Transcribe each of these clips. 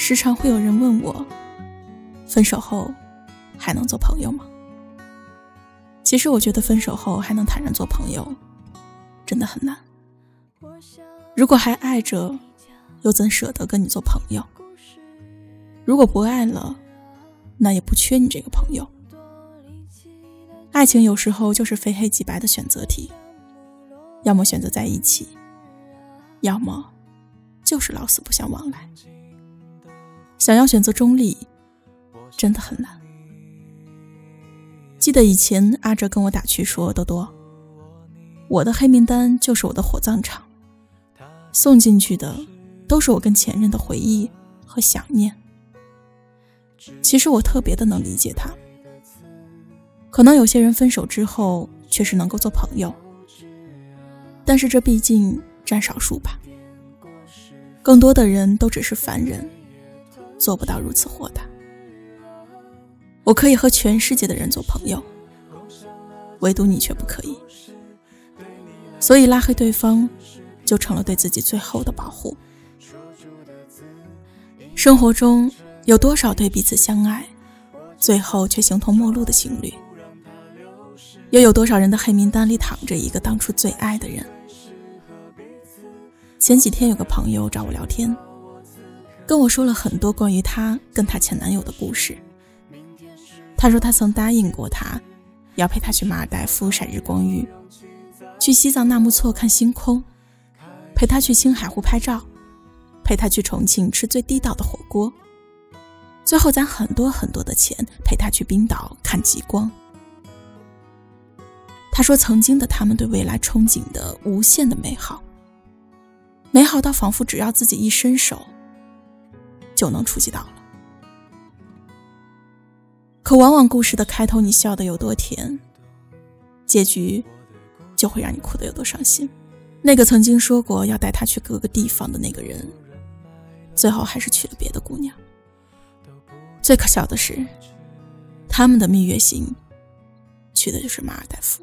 时常会有人问我，分手后还能做朋友吗？其实我觉得分手后还能坦然做朋友，真的很难。如果还爱着，又怎舍得跟你做朋友？如果不爱了，那也不缺你这个朋友。爱情有时候就是非黑即白的选择题，要么选择在一起，要么就是老死不相往来。想要选择中立，真的很难。记得以前阿哲跟我打趣说：“多多，我的黑名单就是我的火葬场，送进去的都是我跟前任的回忆和想念。”其实我特别的能理解他。可能有些人分手之后确实能够做朋友，但是这毕竟占少数吧。更多的人都只是凡人，做不到如此豁达。我可以和全世界的人做朋友，唯独你却不可以。所以拉黑对方，就成了对自己最后的保护。生活中有多少对彼此相爱，最后却形同陌路的情侣？又有多少人的黑名单里躺着一个当初最爱的人？前几天有个朋友找我聊天，跟我说了很多关于他跟他前男友的故事。他说他曾答应过他，要陪他去马尔代夫晒日光浴，去西藏纳木错看星空，陪他去青海湖拍照，陪他去重庆吃最地道的火锅，最后攒很多很多的钱陪他去冰岛看极光。他说：“曾经的他们对未来憧憬的无限的美好，美好到仿佛只要自己一伸手，就能触及到了。可往往故事的开头你笑得有多甜，结局就会让你哭得有多伤心。那个曾经说过要带他去各个地方的那个人，最后还是娶了别的姑娘。最可笑的是，他们的蜜月行去的就是马尔代夫。”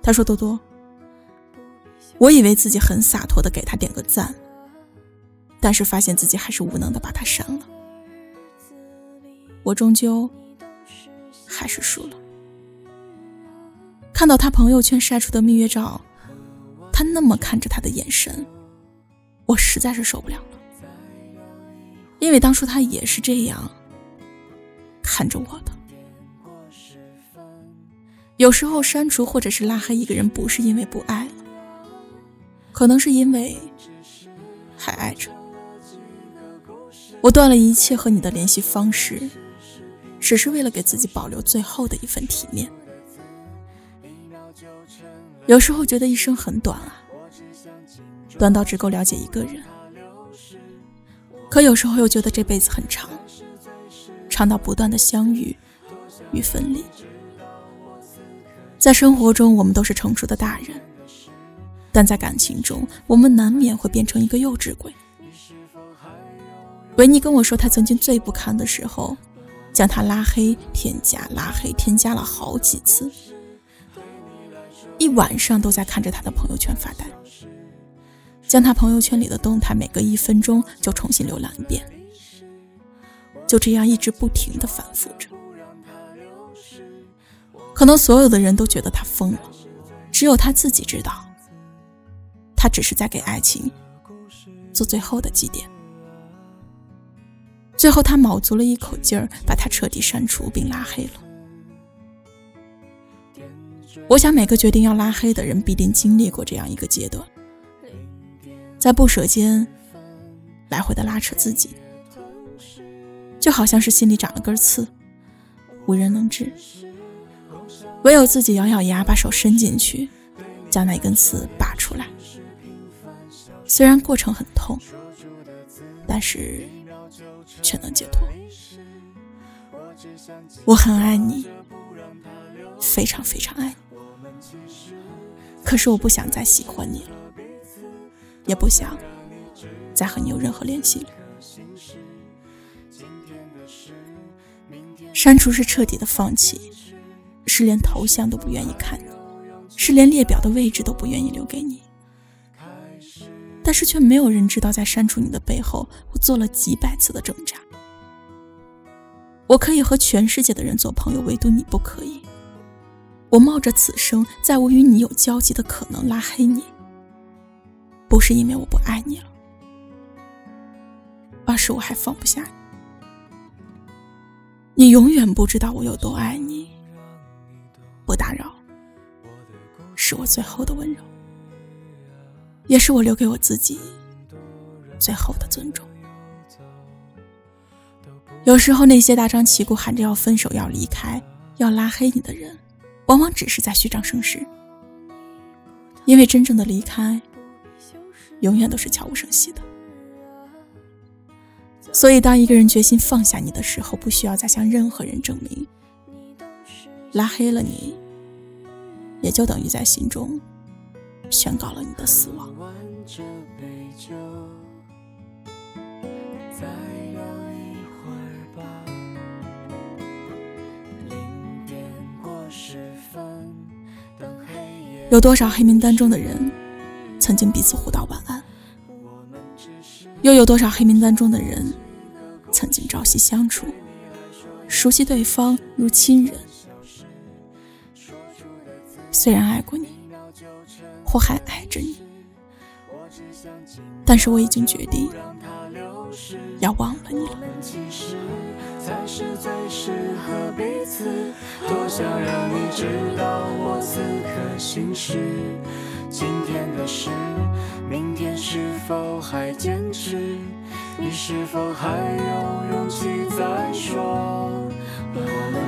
他说：“多多，我以为自己很洒脱的给他点个赞，但是发现自己还是无能的把他删了。我终究还是输了。看到他朋友圈晒出的蜜月照，他那么看着他的眼神，我实在是受不了了。因为当初他也是这样看着我的。”有时候删除或者是拉黑一个人，不是因为不爱了，可能是因为还爱着。我断了一切和你的联系方式，只是为了给自己保留最后的一份体面。有时候觉得一生很短啊，短到只够了解一个人；可有时候又觉得这辈子很长，长到不断的相遇与分离。在生活中，我们都是成熟的大人，但在感情中，我们难免会变成一个幼稚鬼。维尼跟我说，他曾经最不堪的时候，将他拉黑、添加、拉黑、添加了好几次，一晚上都在看着他的朋友圈发呆，将他朋友圈里的动态每隔一分钟就重新浏览一遍，就这样一直不停的反复着。可能所有的人都觉得他疯了，只有他自己知道，他只是在给爱情做最后的祭奠。最后，他卯足了一口劲儿，把他彻底删除并拉黑了。我想，每个决定要拉黑的人必定经历过这样一个阶段，在不舍间来回的拉扯自己，就好像是心里长了根刺，无人能治。唯有自己咬咬牙，把手伸进去，将那根刺拔出来。虽然过程很痛，但是却能解脱。我很爱你，非常非常爱你。可是我不想再喜欢你了，也不想再和你有任何联系了。删除是彻底的放弃。是连头像都不愿意看你，是连列表的位置都不愿意留给你。但是却没有人知道，在删除你的背后，我做了几百次的挣扎。我可以和全世界的人做朋友，唯独你不可以。我冒着此生再无与你有交集的可能拉黑你，不是因为我不爱你了，而是我还放不下你。你永远不知道我有多爱你。不打扰，是我最后的温柔，也是我留给我自己最后的尊重。有时候，那些大张旗鼓喊着要分手、要离开、要拉黑你的人，往往只是在虚张声势。因为真正的离开，永远都是悄无声息的。所以，当一个人决心放下你的时候，不需要再向任何人证明。拉黑了你，也就等于在心中宣告了你的死亡。有多少黑名单中的人曾经彼此互道晚安？又有多少黑名单中的人曾经朝夕相处，熟悉对方如亲人？虽然爱过你，或还爱着你，但是我已经决定要忘了你了。才是最适合彼此。多想让你知道我此刻心事。今天的事，明天是否还坚持？你是否还有勇气再说？我们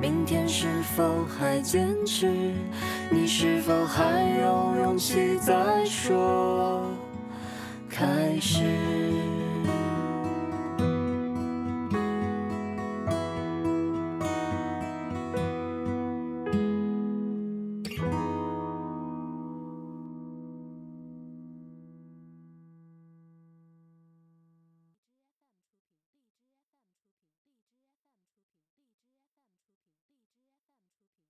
明天是否还坚持？你是否还有勇气再说？开始。